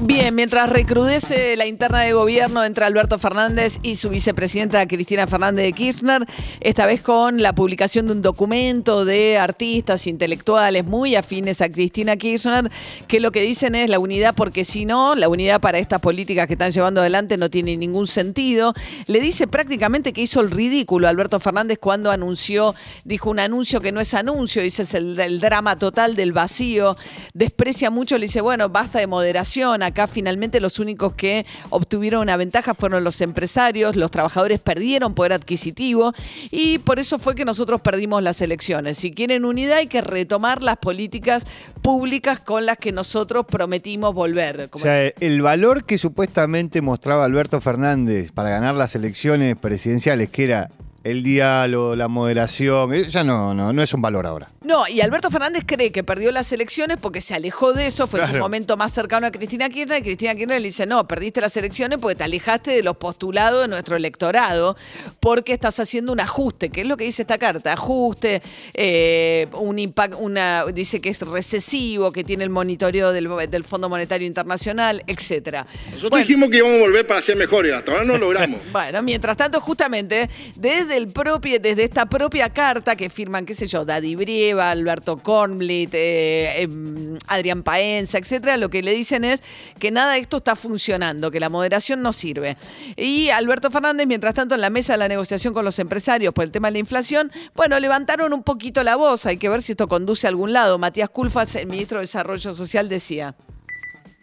Bien, mientras recrudece la interna de gobierno entre Alberto Fernández y su vicepresidenta Cristina Fernández de Kirchner, esta vez con la publicación de un documento de artistas intelectuales muy afines a Cristina Kirchner, que lo que dicen es la unidad porque si no, la unidad para estas políticas que están llevando adelante no tiene ningún sentido. Le dice prácticamente que hizo el ridículo Alberto Fernández cuando anunció, dijo un anuncio que no es anuncio, dice el drama total del vacío, desprecia mucho, le dice, bueno, basta de moderación Acá finalmente los únicos que obtuvieron una ventaja fueron los empresarios, los trabajadores perdieron poder adquisitivo y por eso fue que nosotros perdimos las elecciones. Si quieren unidad hay que retomar las políticas públicas con las que nosotros prometimos volver. O sea, el valor que supuestamente mostraba Alberto Fernández para ganar las elecciones presidenciales, que era el diálogo, la moderación, eh, ya no, no, no es un valor ahora. No, y Alberto Fernández cree que perdió las elecciones porque se alejó de eso, fue su momento más cercano a Cristina Kirchner, y Cristina Kirchner le dice, no, perdiste las elecciones porque te alejaste de los postulados de nuestro electorado, porque estás haciendo un ajuste, que es lo que dice esta carta, ajuste, eh, un impacto, una, dice que es recesivo, que tiene el monitoreo del, del Fondo Monetario Internacional, etcétera. Nosotros dijimos que íbamos a volver para ser mejores, hasta ahora no lo logramos. bueno, mientras tanto, justamente, desde propio, desde esta propia carta que firman, qué sé yo, Daddy Brieva, Alberto Kornblit, eh, em, Adrián Paenza, etcétera, lo que le dicen es que nada de esto está funcionando, que la moderación no sirve. Y Alberto Fernández, mientras tanto, en la mesa de la negociación con los empresarios por el tema de la inflación, bueno, levantaron un poquito la voz, hay que ver si esto conduce a algún lado. Matías Culfas, el ministro de Desarrollo Social, decía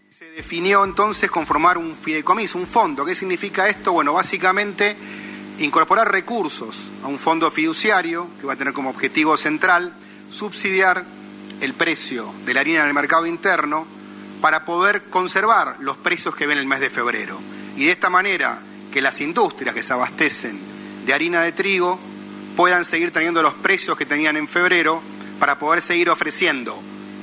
Se definió entonces conformar un fideicomiso, un fondo. ¿Qué significa esto? Bueno, básicamente incorporar recursos a un fondo fiduciario que va a tener como objetivo central subsidiar el precio de la harina en el mercado interno para poder conservar los precios que ven el mes de febrero. Y de esta manera que las industrias que se abastecen de harina de trigo puedan seguir teniendo los precios que tenían en febrero para poder seguir ofreciendo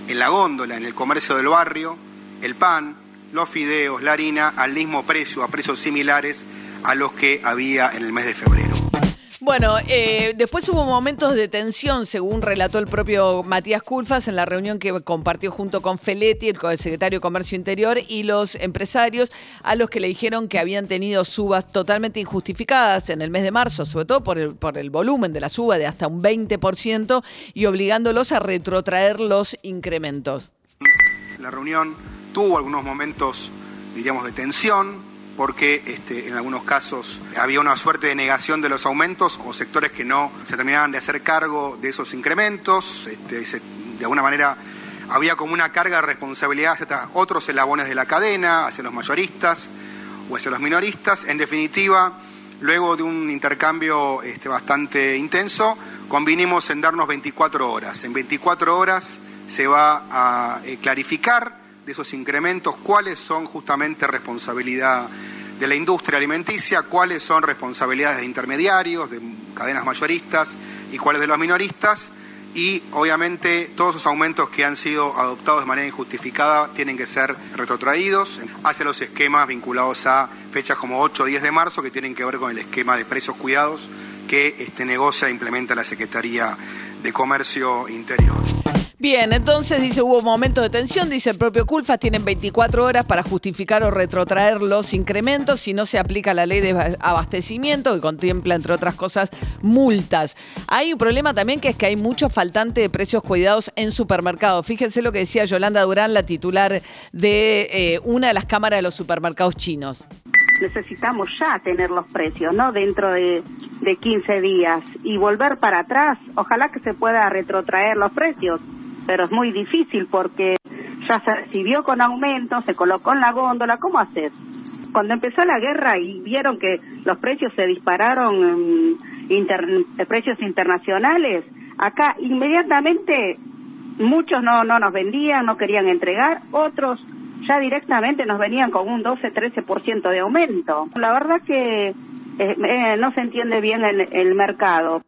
en la góndola, en el comercio del barrio, el pan, los fideos, la harina al mismo precio, a precios similares a los que había en el mes de febrero. Bueno, eh, después hubo momentos de tensión, según relató el propio Matías Culfas en la reunión que compartió junto con Feletti, el secretario de Comercio Interior, y los empresarios, a los que le dijeron que habían tenido subas totalmente injustificadas en el mes de marzo, sobre todo por el, por el volumen de la suba de hasta un 20% y obligándolos a retrotraer los incrementos. La reunión tuvo algunos momentos, diríamos, de tensión, porque este, en algunos casos había una suerte de negación de los aumentos o sectores que no se terminaban de hacer cargo de esos incrementos. Este, de alguna manera había como una carga de responsabilidad hacia otros eslabones de la cadena, hacia los mayoristas o hacia los minoristas. En definitiva, luego de un intercambio este, bastante intenso, convinimos en darnos 24 horas. En 24 horas se va a eh, clarificar de esos incrementos, cuáles son justamente responsabilidad de la industria alimenticia, cuáles son responsabilidades de intermediarios, de cadenas mayoristas y cuáles de los minoristas. Y obviamente todos esos aumentos que han sido adoptados de manera injustificada tienen que ser retrotraídos hacia los esquemas vinculados a fechas como 8 o 10 de marzo que tienen que ver con el esquema de precios cuidados que este, negocia e implementa la Secretaría de Comercio Interior. Bien, entonces dice hubo momentos de tensión, dice el propio Culfas, tienen 24 horas para justificar o retrotraer los incrementos si no se aplica la ley de abastecimiento que contempla, entre otras cosas, multas. Hay un problema también que es que hay mucho faltante de precios cuidados en supermercados. Fíjense lo que decía Yolanda Durán, la titular de eh, una de las cámaras de los supermercados chinos necesitamos ya tener los precios, ¿no? Dentro de, de 15 días y volver para atrás, ojalá que se pueda retrotraer los precios pero es muy difícil porque ya se recibió con aumento, se colocó en la góndola, ¿cómo hacer? Cuando empezó la guerra y vieron que los precios se dispararon, en precios internacionales, acá inmediatamente muchos no, no nos vendían, no querían entregar, otros ya directamente nos venían con un 12-13% de aumento. La verdad que eh, eh, no se entiende bien el, el mercado.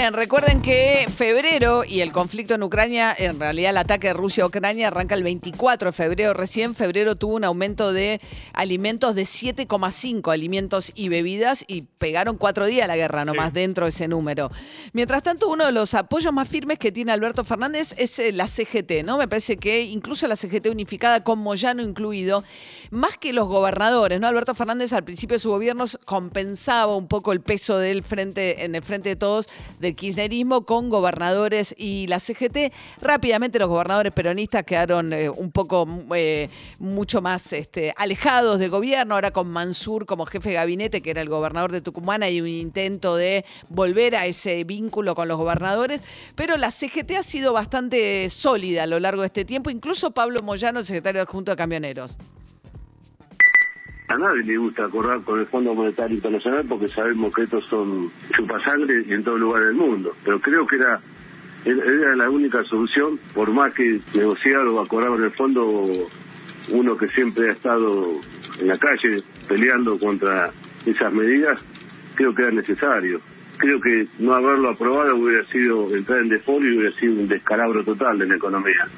Bien. Recuerden que febrero y el conflicto en Ucrania, en realidad el ataque de Rusia a Ucrania arranca el 24 de febrero. Recién febrero tuvo un aumento de alimentos de 7,5 alimentos y bebidas y pegaron cuatro días la guerra nomás dentro de ese número. Mientras tanto, uno de los apoyos más firmes que tiene Alberto Fernández es eh, la CGT, ¿no? Me parece que incluso la CGT unificada con Moyano incluido, más que los gobernadores, ¿no? Alberto Fernández al principio de su gobierno compensaba un poco el peso del frente, en el frente de todos del kirchnerismo con gobernadores y la CGT. Rápidamente los gobernadores peronistas quedaron eh, un poco eh, mucho más este, alejados del gobierno, ahora con Mansur como jefe de gabinete, que era el gobernador de Tucumán, hay un intento de volver a ese vínculo con los gobernadores, pero la CGT ha sido bastante sólida a lo largo de este tiempo, incluso Pablo Moyano, el secretario adjunto de Camioneros. A nadie le gusta acordar con el Fondo Monetario Internacional porque sabemos que estos son chupasangre en todo lugar del mundo. Pero creo que era la única solución, por más que negociar o acordar con el fondo uno que siempre ha estado en la calle peleando contra esas medidas, creo que era necesario. Creo que no haberlo aprobado hubiera sido entrar en default y hubiera sido un descalabro total en la economía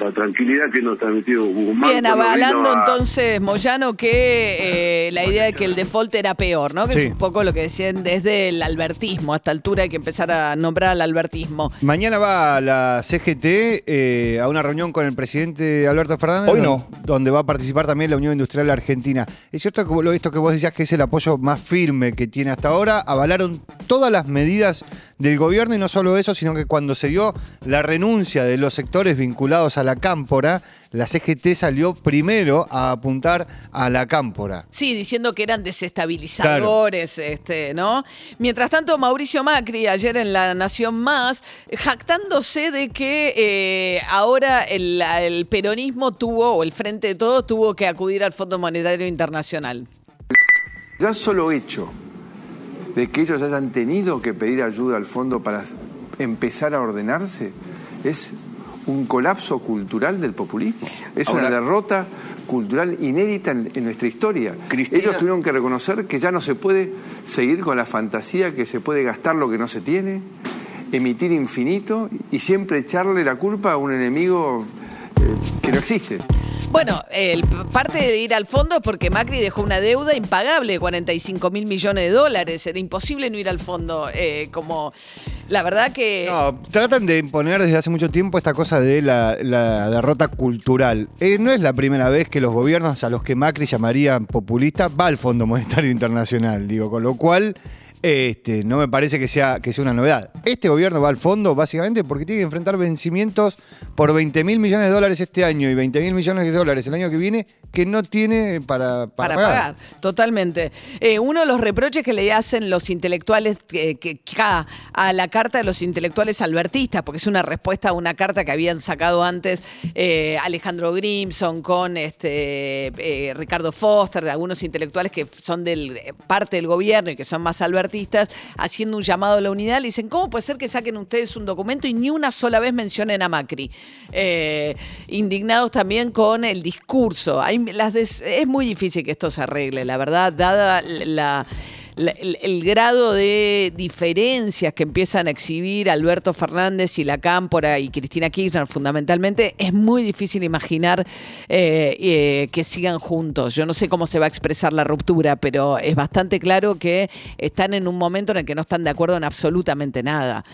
la tranquilidad que nos transmitió Guzmán. Bien, avalando entonces Moyano que eh, la idea de que el default era peor, ¿no? Que es un poco lo que decían desde el albertismo. A esta altura hay que empezar a nombrar al albertismo. Mañana va la CGT eh, a una reunión con el presidente Alberto Fernández. Hoy no. Donde va a participar también la Unión Industrial Argentina. Es cierto que lo visto que vos decías que es el apoyo más firme que tiene hasta ahora. Avalaron todas las medidas del gobierno y no solo eso, sino que cuando se dio la renuncia de los sectores vinculados a la cámpora, la CGT salió primero a apuntar a la cámpora. Sí, diciendo que eran desestabilizadores, este, ¿no? Mientras tanto, Mauricio Macri, ayer en La Nación Más, jactándose de que eh, ahora el, el peronismo tuvo, o el Frente de Todos, tuvo que acudir al Fondo Monetario Internacional. Ya solo hecho de que ellos hayan tenido que pedir ayuda al fondo para empezar a ordenarse es un colapso cultural del populismo. Es una derrota cultural inédita en, nuestra historia. Ellos tuvieron que reconocer que ya no se puede seguir con la fantasía que se puede gastar lo que no se tiene, emitir infinito y siempre echarle la culpa a un enemigo eh, que no existe. Bueno, el, parte de ir al fondo es porque Macri dejó una deuda impagable de 45 mil millones de dólares. Era imposible no ir al fondo. Eh, como la verdad que. No, tratan de imponer desde hace mucho tiempo esta cosa de la, derrota cultural. Eh, no es la primera vez que los gobiernos a los que Macri llamaría populistas va al Fondo Monetario Internacional, digo, con lo cual este, no me parece que sea, que sea una novedad. Este gobierno va al fondo básicamente porque tiene que enfrentar vencimientos por 20 mil millones de dólares este año y 20 mil millones de dólares el año que viene que no tiene para, para, pagar. Totalmente. Eh, uno de los reproches que le hacen los intelectuales que, que, a la carta de los intelectuales albertistas, porque es una respuesta a una carta que habían sacado antes eh, Alejandro Grimson con este, eh, Ricardo Foster, de algunos intelectuales que son del, parte del gobierno y que son más albertistas artistas haciendo un llamado a la unidad. Le dicen, ¿cómo puede ser que saquen ustedes un documento y ni una sola vez mencionen a Macri? Eh, indignados también con el discurso. es muy difícil que esto se arregle, la verdad, dada la el, grado de diferencias que empiezan a exhibir Alberto Fernández y la Cámpora y Cristina Kirchner fundamentalmente, es muy difícil imaginar eh, eh, que sigan juntos. Yo no sé cómo se va a expresar la ruptura, pero es bastante claro que están en un momento en el que no están de acuerdo en absolutamente nada.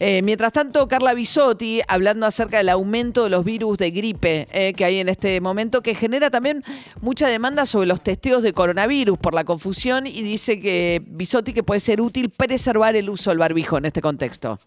Eh, mientras tanto, Carla Bisotti, hablando acerca del aumento de los virus de gripe que hay en este momento, que genera también mucha demanda sobre los testeos de coronavirus por la confusión y dice que Bisotti que puede ser útil preservar el uso del barbijo en este contexto?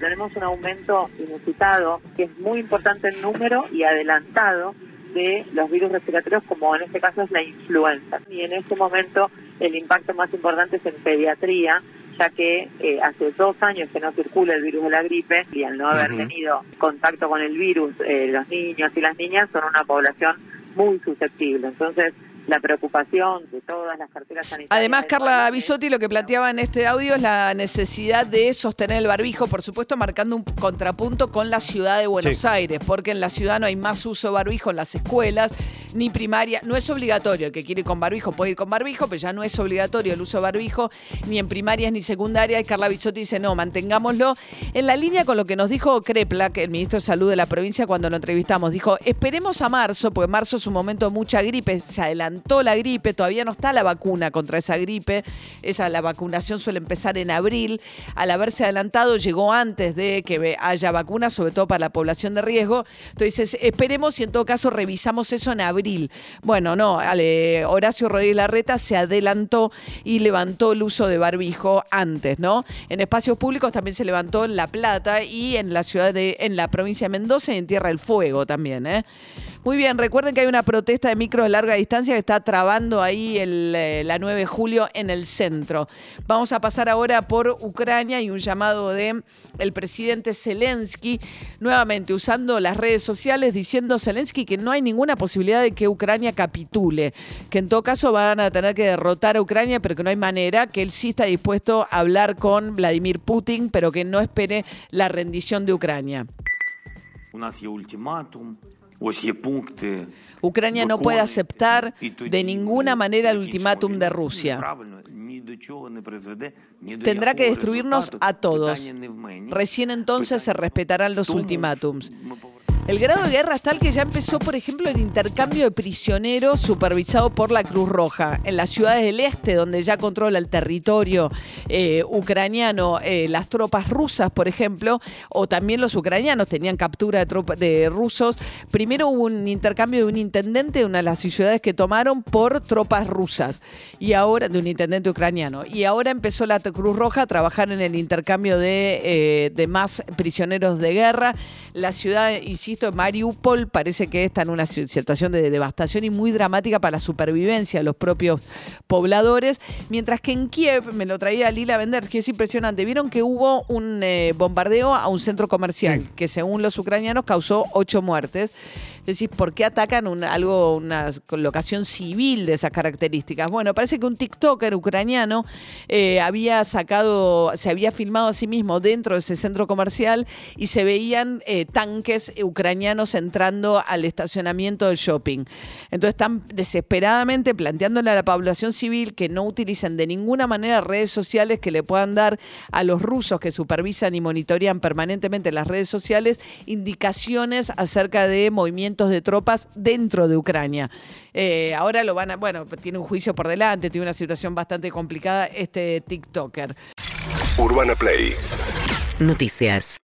Tenemos un aumento inusitado que es muy importante en número y adelantado de los virus respiratorios, como en este caso es la influenza. Y en este momento el impacto más importante es en pediatría, ya que eh, hace dos años que no circula el virus de la gripe y al no haber tenido contacto con el virus, eh, los niños y las niñas son una población muy susceptible. Entonces, la preocupación de todas las carteras sanitarias. Además, Carla Bisotti lo que planteaba en este audio es la necesidad de sostener el barbijo, por supuesto, marcando un contrapunto con la ciudad de Buenos Aires, porque en la ciudad no hay más uso de barbijo en las escuelas ni primaria, no es obligatorio, el que quiere ir con barbijo puede ir con barbijo, pero ya no es obligatorio el uso de barbijo, ni en primarias ni secundarias. Y Carla Bisotti dice, no, mantengámoslo. En la línea con lo que nos dijo Crepla, el ministro de Salud de la provincia, cuando lo entrevistamos, dijo, esperemos a marzo, porque marzo es un momento de mucha gripe, se adelantó la gripe, todavía no está la vacuna contra esa gripe, esa la vacunación suele empezar en abril, al haberse adelantado llegó antes de que haya vacunas, sobre todo para la población de riesgo. Entonces, esperemos y en todo caso revisamos eso en abril. Bueno, no, Horacio Rodríguez Larreta se adelantó y levantó el uso de barbijo antes, ¿no? En espacios públicos también se levantó en La Plata y en la ciudad de, en la provincia de Mendoza y en Tierra del Fuego también, ¿eh? Muy bien, recuerden que hay una protesta de micro de larga distancia que está trabando ahí el, eh, la 9 de julio en el centro. Vamos a pasar ahora por Ucrania y un llamado de el presidente Zelensky, nuevamente usando las redes sociales, diciendo Zelensky que no hay ninguna posibilidad de que Ucrania capitule, que en todo caso van a tener que derrotar a Ucrania, pero que no hay manera, que él sí está dispuesto a hablar con Vladimir Putin, pero que no espere la rendición de Ucrania. Ucrania no puede aceptar de ninguna manera el ultimátum de Rusia. Tendrá que destruirnos a todos. Recién entonces se respetarán los ultimátums. El grado de guerra es tal que ya empezó, por ejemplo, el intercambio de prisioneros supervisado por la Cruz Roja. En las ciudades del este, donde ya controla el territorio eh, ucraniano, eh, las tropas rusas, por ejemplo, o también los ucranianos tenían captura de, de rusos. Primero hubo un intercambio de un intendente de una de las ciudades que tomaron por tropas rusas, y ahora, de un intendente ucraniano. Y ahora empezó la Cruz Roja a trabajar en el intercambio de, eh, más prisioneros de guerra. La ciudad, insisto, Mariupol parece que está en una situación de devastación y muy dramática para la supervivencia de los propios pobladores, mientras que en Kiev, me lo traía Lila Vender, que es impresionante, vieron que hubo un eh, bombardeo a un centro comercial que según los ucranianos causó ocho muertes. Decir, ¿por qué atacan algo, una locación civil de esas características? Bueno, parece que un TikToker ucraniano eh, había sacado, se había filmado a sí mismo dentro de ese centro comercial y se veían eh, tanques ucranianos entrando al estacionamiento del shopping. Entonces están desesperadamente planteándole a la población civil que no utilicen de ninguna manera redes sociales que le puedan dar a los rusos que supervisan y monitorean permanentemente las redes sociales indicaciones acerca de movimientos de tropas dentro de Ucrania. Eh, ahora lo van a, bueno, tiene un juicio por delante, tiene una situación bastante complicada este TikToker. Urbana Play. Noticias.